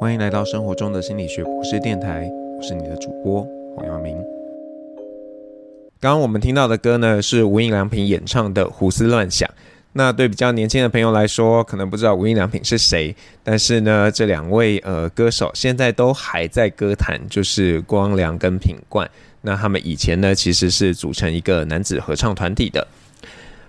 欢迎来到生活中的心理学博士电台，我是你的主播黄耀明。刚刚我们听到的歌呢，是无印良品演唱的《胡思乱想》。那对比较年轻的朋友来说，可能不知道无印良品是谁，但是呢，这两位呃歌手现在都还在歌坛，就是光良跟品冠。那他们以前呢，其实是组成一个男子合唱团体的。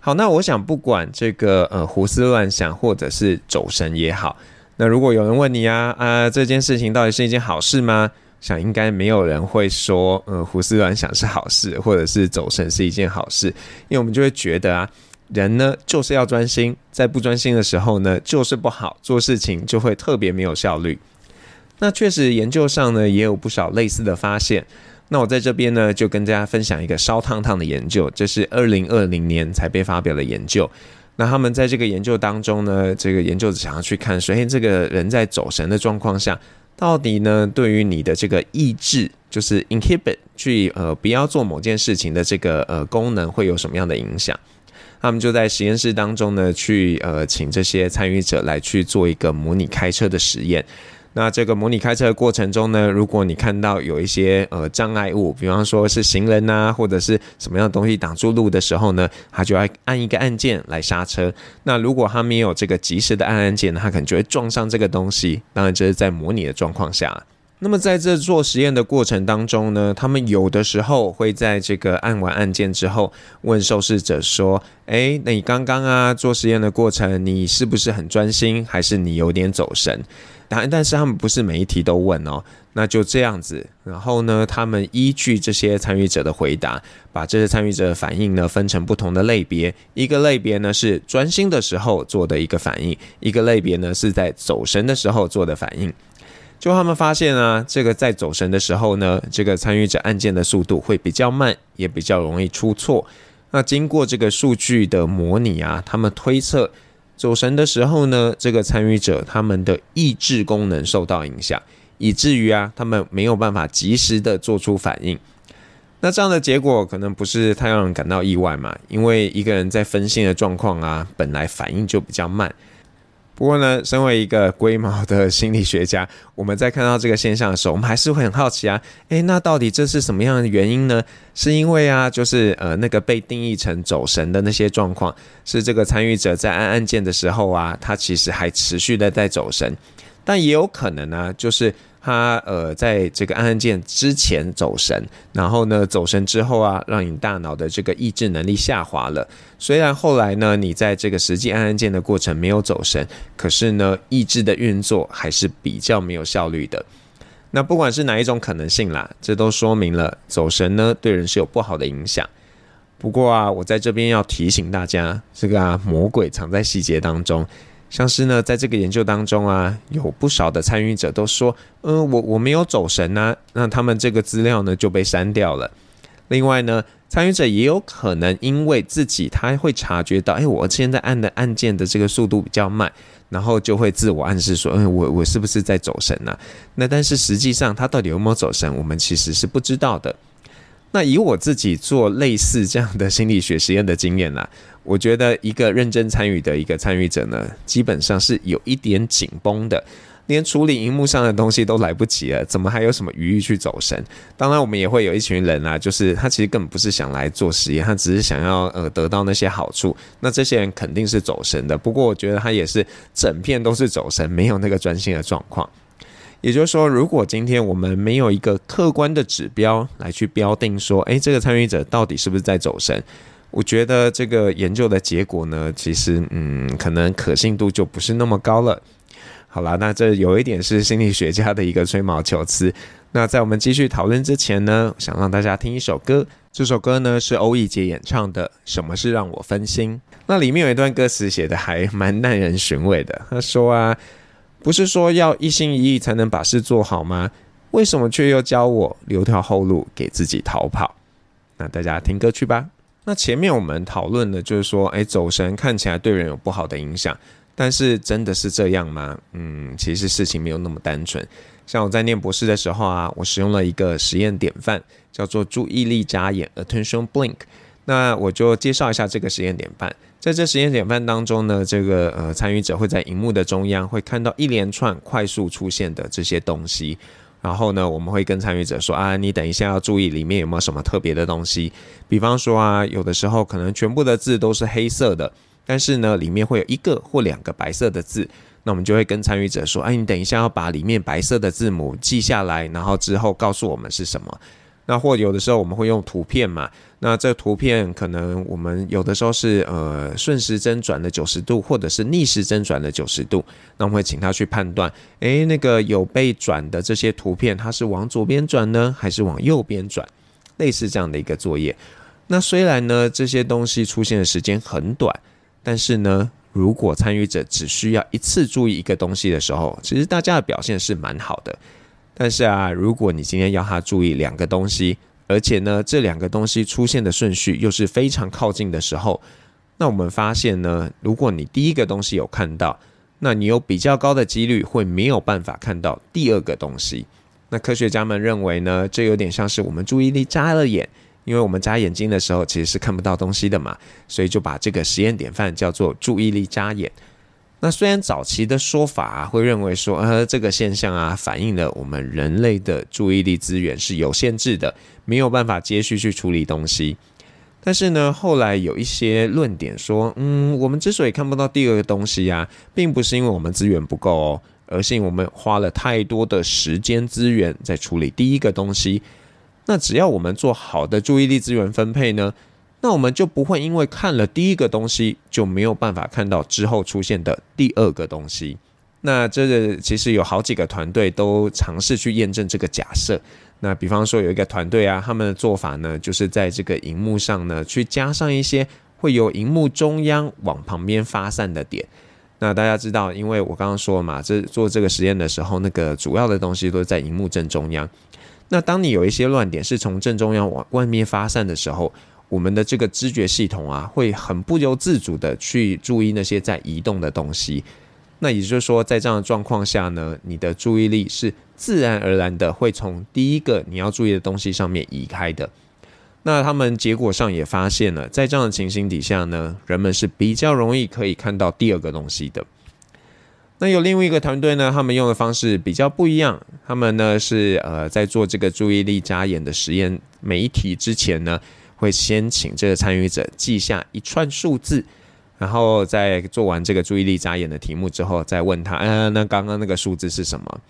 好，那我想不管这个呃胡思乱想，或者是走神也好，那如果有人问你啊啊、这件事情到底是一件好事吗？想应该没有人会说呃胡思乱想是好事，或者是走神是一件好事，因为我们就会觉得啊。人呢，就是要专心，在不专心的时候呢，就是不好，做事情就会特别没有效率。那确实，研究上呢也有不少类似的发现。那我在这边呢，就跟大家分享一个烧烫烫的研究，这是二零二零年才被发表的研究。那他们在这个研究当中呢，这个研究者想要去看，首先这个人在走神的状况下，到底呢对于你的这个意志，就是 inhibit 去呃不要做某件事情的这个呃功能，会有什么样的影响？他们就在实验室当中呢，去呃请这些参与者来去做一个模拟开车的实验。那这个模拟开车的过程中呢，如果你看到有一些呃障碍物，比方说是行人呐，或者是什么样的东西挡住路的时候呢，他就要按一个按键来刹车。那如果他没有这个及时的按按键，他可能就会撞上这个东西。当然这是在模拟的状况下。那么在这做实验的过程当中呢，他们有的时候会在这个按完按键之后，问受试者说：“诶，那你刚刚啊做实验的过程，你是不是很专心，还是你有点走神？”但但是他们不是每一题都问哦，那就这样子。然后呢，他们依据这些参与者的回答，把这些参与者的反应呢分成不同的类别。一个类别呢是专心的时候做的一个反应，一个类别呢是在走神的时候做的反应。就他们发现啊，这个在走神的时候呢，这个参与者按键的速度会比较慢，也比较容易出错。那经过这个数据的模拟啊，他们推测走神的时候呢，这个参与者他们的意志功能受到影响，以至于啊，他们没有办法及时的做出反应。那这样的结果可能不是太让人感到意外嘛，因为一个人在分心的状况啊，本来反应就比较慢。不过呢，身为一个龟毛的心理学家，我们在看到这个现象的时候，我们还是会很好奇啊，诶，那到底这是什么样的原因呢？是因为啊，就是呃那个被定义成走神的那些状况，是这个参与者在按按键的时候啊，他其实还持续的在走神，但也有可能呢、就是。他呃，在这个按按键之前走神，然后呢，走神之后啊，让你大脑的这个意志能力下滑了。虽然后来呢，你在这个实际按按键的过程没有走神，可是呢，意志的运作还是比较没有效率的。那不管是哪一种可能性啦，这都说明了走神呢，对人是有不好的影响。不过啊，我在这边要提醒大家，这个啊，魔鬼藏在细节当中。像是呢，在这个研究当中啊，有不少的参与者都说，嗯、呃，我我没有走神啊，那他们这个资料呢就被删掉了。另外呢，参与者也有可能因为自己他会察觉到，哎，我现在按的按键的这个速度比较慢，然后就会自我暗示说，嗯，我我是不是在走神啊？那但是实际上他到底有没有走神，我们其实是不知道的。那以我自己做类似这样的心理学实验的经验啦，我觉得一个认真参与的一个参与者呢，基本上是有一点紧绷的，连处理荧幕上的东西都来不及了，怎么还有什么余裕去走神？当然，我们也会有一群人啊，就是他其实根本不是想来做实验，他只是想要呃得到那些好处。那这些人肯定是走神的，不过我觉得他也是整片都是走神，没有那个专心的状况。也就是说，如果今天我们没有一个客观的指标来去标定说，诶，这个参与者到底是不是在走神？我觉得这个研究的结果呢，其实嗯，可能可信度就不是那么高了。好啦，那这有一点是心理学家的一个吹毛求疵。那在我们继续讨论之前呢，想让大家听一首歌，这首歌呢是欧艺杰演唱的《什么是让我分心》。那里面有一段歌词写的还蛮耐人寻味的，他说啊。不是说要一心一意才能把事做好吗？为什么却又教我留条后路给自己逃跑？那大家听歌去吧。那前面我们讨论的就是说，诶，走神看起来对人有不好的影响，但是真的是这样吗？嗯，其实事情没有那么单纯。像我在念博士的时候啊，我使用了一个实验典范，叫做注意力眨眼 （attention blink）。那我就介绍一下这个实验典范。在这实验典范当中呢，这个呃参与者会在荧幕的中央会看到一连串快速出现的这些东西。然后呢，我们会跟参与者说啊，你等一下要注意里面有没有什么特别的东西。比方说啊，有的时候可能全部的字都是黑色的，但是呢，里面会有一个或两个白色的字。那我们就会跟参与者说，哎，你等一下要把里面白色的字母记下来，然后之后告诉我们是什么。那或有的时候我们会用图片嘛，那这图片可能我们有的时候是呃顺时针转的九十度，或者是逆时针转的九十度，那我们会请他去判断，诶，那个有被转的这些图片，它是往左边转呢，还是往右边转？类似这样的一个作业。那虽然呢这些东西出现的时间很短，但是呢，如果参与者只需要一次注意一个东西的时候，其实大家的表现是蛮好的。但是啊，如果你今天要他注意两个东西，而且呢，这两个东西出现的顺序又是非常靠近的时候，那我们发现呢，如果你第一个东西有看到，那你有比较高的几率会没有办法看到第二个东西。那科学家们认为呢，这有点像是我们注意力眨了眼，因为我们眨眼睛的时候其实是看不到东西的嘛，所以就把这个实验典范叫做注意力眨眼。那虽然早期的说法，会认为说，呃，这个现象啊，反映了我们人类的注意力资源是有限制的，没有办法接续去处理东西。但是呢，后来有一些论点说，嗯，我们之所以看不到第二个东西啊，并不是因为我们资源不够哦，而是因为我们花了太多的时间资源在处理第一个东西。那只要我们做好的注意力资源分配呢，那我们就不会因为看了第一个东西就没有办法看到之后出现的第二个东西。那这个其实有好几个团队都尝试去验证这个假设。那比方说有一个团队啊，他们的做法呢，就是在这个荧幕上呢去加上一些会由荧幕中央往旁边发散的点。那大家知道，因为我刚刚说嘛，这做这个实验的时候，那个主要的东西都在荧幕正中央。那当你有一些乱点是从正中央往外面发散的时候，我们的这个知觉系统啊，会很不由自主的去注意那些在移动的东西。那也就是说，在这样的状况下呢，你的注意力是自然而然的会从第一个你要注意的东西上面移开的。那他们结果上也发现了，在这样的情形底下呢，人们是比较容易可以看到第二个东西的。那有另外一个团队呢，他们用的方式比较不一样。他们呢是呃在做这个注意力眨眼的实验，每一题之前呢。会先请这个参与者记下一串数字，然后在做完这个注意力眨眼的题目之后，再问他，嗯、那刚刚那个数字是什么？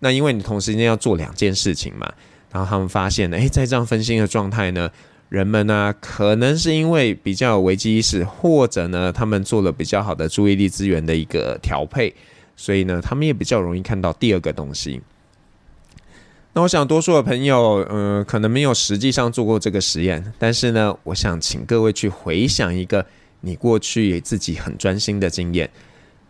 那因为你同时间要做两件事情嘛，然后他们发现呢，诶，在这样分心的状态呢，人们呢可能是因为比较有危机意识，或者呢他们做了比较好的注意力资源的一个调配，所以呢他们也比较容易看到第二个东西。那我想，多数的朋友，呃，可能没有实际上做过这个实验，但是呢，我想请各位去回想一个你过去自己很专心的经验。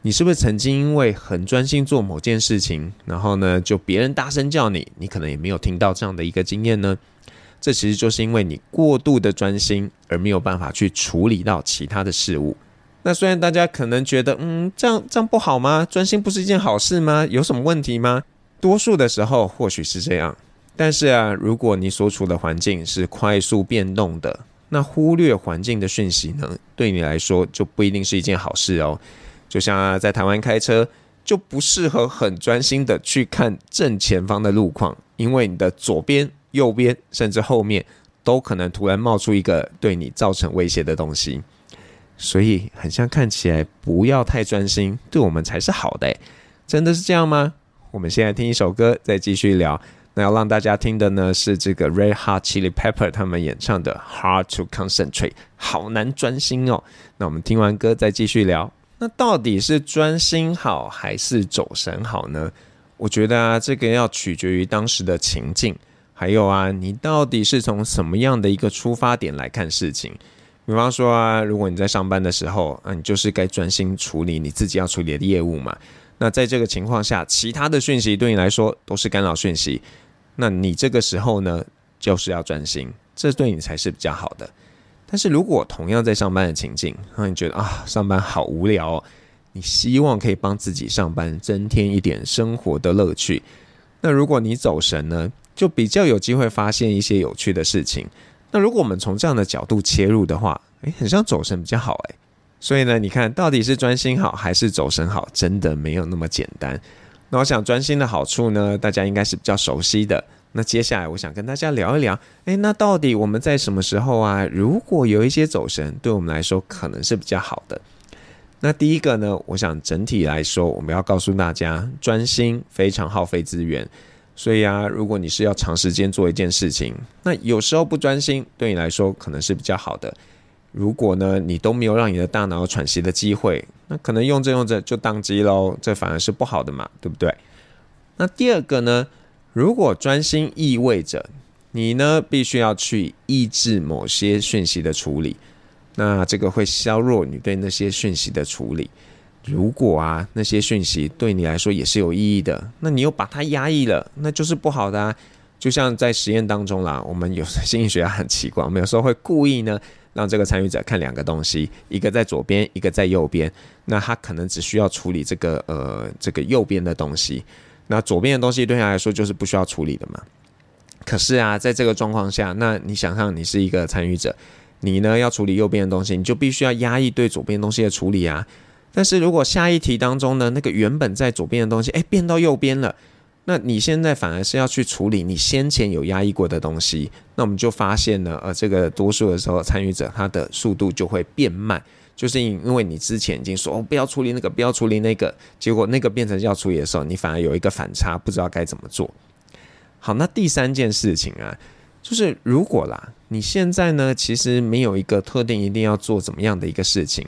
你是不是曾经因为很专心做某件事情，然后呢，就别人大声叫你，你可能也没有听到这样的一个经验呢？这其实就是因为你过度的专心，而没有办法去处理到其他的事物。那虽然大家可能觉得，嗯，这样这样不好吗？专心不是一件好事吗？有什么问题吗？多数的时候或许是这样，但是啊，如果你所处的环境是快速变动的，那忽略环境的讯息呢，对你来说就不一定是一件好事哦。就像啊，在台湾开车，就不适合很专心的去看正前方的路况，因为你的左边、右边甚至后面都可能突然冒出一个对你造成威胁的东西。所以，很像看起来不要太专心，对我们才是好的。真的是这样吗？我们现在听一首歌，再继续聊。那要让大家听的呢，是这个 Red Hot Chili Pepper 他们演唱的《Hard to Concentrate》，好难专心哦。那我们听完歌再继续聊。那到底是专心好还是走神好呢？我觉得啊，这个要取决于当时的情境，还有啊，你到底是从什么样的一个出发点来看事情。比方说啊，如果你在上班的时候，啊，你就是该专心处理你自己要处理的业务嘛。那在这个情况下，其他的讯息对你来说都是干扰讯息，那你这个时候呢，就是要专心，这对你才是比较好的。但是如果同样在上班的情境，让你觉得啊，上班好无聊哦，你希望可以帮自己上班增添一点生活的乐趣，那如果你走神呢，就比较有机会发现一些有趣的事情。那如果我们从这样的角度切入的话，诶，很像走神比较好诶。所以呢，你看到底是专心好还是走神好，真的没有那么简单。那我想专心的好处呢，大家应该是比较熟悉的。那接下来我想跟大家聊一聊，诶，那到底我们在什么时候啊？如果有一些走神，对我们来说可能是比较好的。那第一个呢，我想整体来说，我们要告诉大家，专心非常耗费资源。所以啊，如果你是要长时间做一件事情，那有时候不专心，对你来说可能是比较好的。如果呢，你都没有让你的大脑喘息的机会，那可能用着用着就宕机喽，这反而是不好的嘛，对不对？那第二个呢？如果专心意味着你呢，必须要去抑制某些讯息的处理，那这个会削弱你对那些讯息的处理。如果啊，那些讯息对你来说也是有意义的，那你又把它压抑了，那就是不好的啊。就像在实验当中啦，我们有心理学家很奇怪，我们有时候会故意呢让这个参与者看两个东西，一个在左边，一个在右边，那他可能只需要处理这个呃这个右边的东西。那左边的东西对他来说就是不需要处理的嘛。可是啊，在这个状况下，那你想象你是一个参与者，你呢要处理右边的东西，你就必须要压抑对左边东西的处理啊。但是如果下一题当中呢，那个原本在左边的东西，哎，变到右边了，那你现在反而是要去处理你先前有压抑过的东西，那我们就发现呢，呃，这个多数的时候参与者他的速度就会变慢。就是因为你之前已经说哦，不要处理那个，不要处理那个，结果那个变成要处理的时候，你反而有一个反差，不知道该怎么做。好，那第三件事情啊，就是如果啦，你现在呢，其实没有一个特定一定要做怎么样的一个事情，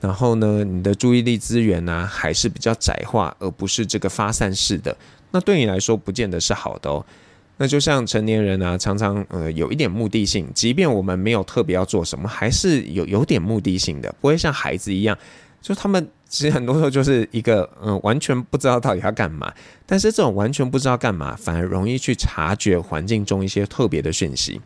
然后呢，你的注意力资源呢，还是比较窄化，而不是这个发散式的，那对你来说不见得是好的哦。那就像成年人啊，常常呃有一点目的性，即便我们没有特别要做什么，还是有有点目的性的，不会像孩子一样，就他们其实很多时候就是一个嗯、完全不知道到底要干嘛，但是这种完全不知道干嘛，反而容易去察觉环境中一些特别的讯息。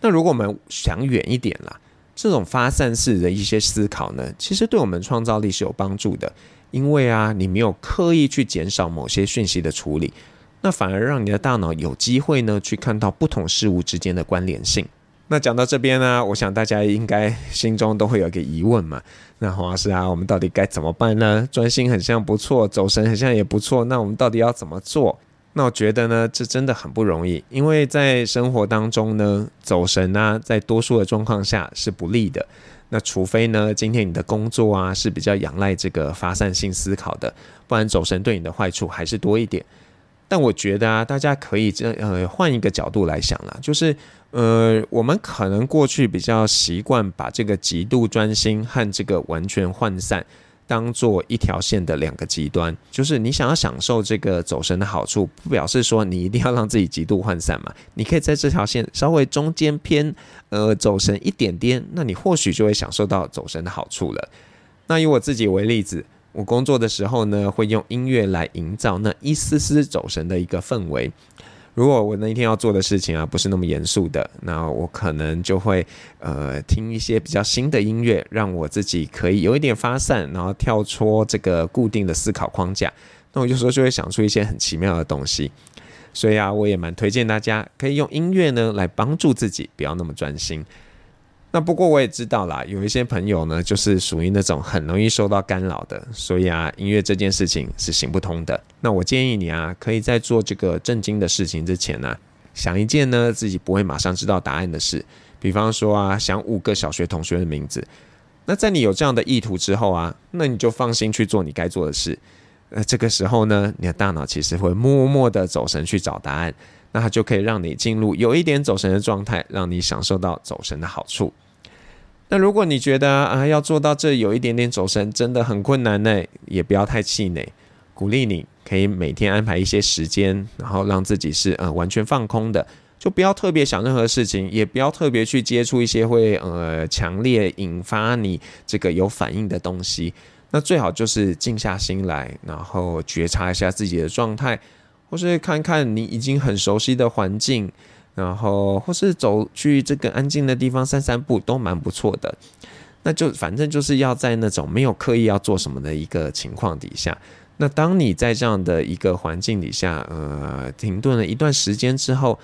那如果我们想远一点啦，这种发散式的一些思考呢，其实对我们创造力是有帮助的，因为啊，你没有刻意去减少某些讯息的处理。那反而让你的大脑有机会呢，去看到不同事物之间的关联性。那讲到这边呢，我想大家应该心中都会有一个疑问嘛。那黄老师啊，我们到底该怎么办呢？专心很像不错，走神很像也不错。那我们到底要怎么做？那我觉得呢，这真的很不容易，因为在生活当中呢，走神啊，在多数的状况下是不利的。那除非呢，今天你的工作啊是比较仰赖这个发散性思考的，不然走神对你的坏处还是多一点。但我觉得啊，大家可以这呃换一个角度来想啦，就是呃我们可能过去比较习惯把这个极度专心和这个完全涣散当做一条线的两个极端，就是你想要享受这个走神的好处，不表示说你一定要让自己极度涣散嘛，你可以在这条线稍微中间偏呃走神一点点，那你或许就会享受到走神的好处了。那以我自己为例子。我工作的时候呢，会用音乐来营造那一丝丝走神的一个氛围。如果我那一天要做的事情啊，不是那么严肃的，那我可能就会呃听一些比较新的音乐，让我自己可以有一点发散，然后跳出这个固定的思考框架。那我有时候就会想出一些很奇妙的东西。所以啊，我也蛮推荐大家可以用音乐呢来帮助自己，不要那么专心。那不过我也知道啦，有一些朋友呢，就是属于那种很容易受到干扰的，所以啊，音乐这件事情是行不通的。那我建议你啊，可以在做这个正经的事情之前呢，想一件呢自己不会马上知道答案的事，比方说啊，想五个小学同学的名字。那在你有这样的意图之后啊，那你就放心去做你该做的事。呃，这个时候呢，你的大脑其实会默默的走神去找答案。那它就可以让你进入有一点走神的状态，让你享受到走神的好处。那如果你觉得啊要做到这有一点点走神真的很困难呢，也不要太气馁，鼓励你可以每天安排一些时间，然后让自己是呃完全放空的，就不要特别想任何事情，也不要特别去接触一些会呃强烈引发你这个有反应的东西。那最好就是静下心来，然后觉察一下自己的状态。或是看看你已经很熟悉的环境，然后或是走去这个安静的地方散散步，都蛮不错的。那就反正就是要在那种没有刻意要做什么的一个情况底下。那当你在这样的一个环境底下，呃，停顿了一段时间之后，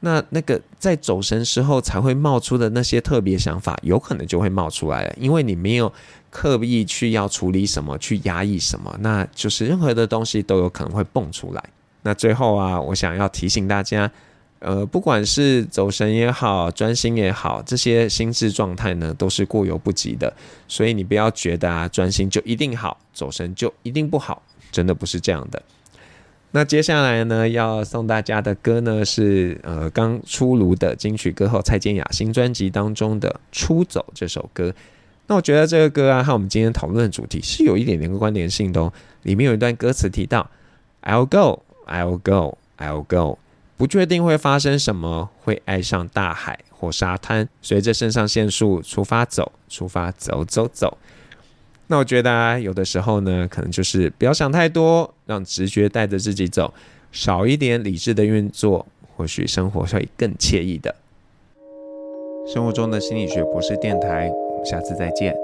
那那个在走神时候才会冒出的那些特别想法，有可能就会冒出来了，因为你没有刻意去要处理什么，去压抑什么，那就是任何的东西都有可能会蹦出来。那最后啊，我想要提醒大家，呃，不管是走神也好，专心也好，这些心智状态呢，都是过犹不及的，所以你不要觉得啊，专心就一定好，走神就一定不好，真的不是这样的。那接下来呢，要送大家的歌呢是呃刚出炉的金曲歌后蔡健雅新专辑当中的《出走》这首歌。那我觉得这个歌啊和我们今天讨论的主题是有一点点关联性的哦。里面有一段歌词提到：“I'll go, I'll go, I'll go。”不确定会发生什么，会爱上大海或沙滩，随着肾上腺素出发走，出发走走走。那我觉得啊，有的时候呢，可能就是不要想太多，让直觉带着自己走，少一点理智的运作，或许生活会更惬意的。生活中的心理学博士电台，我们下次再见。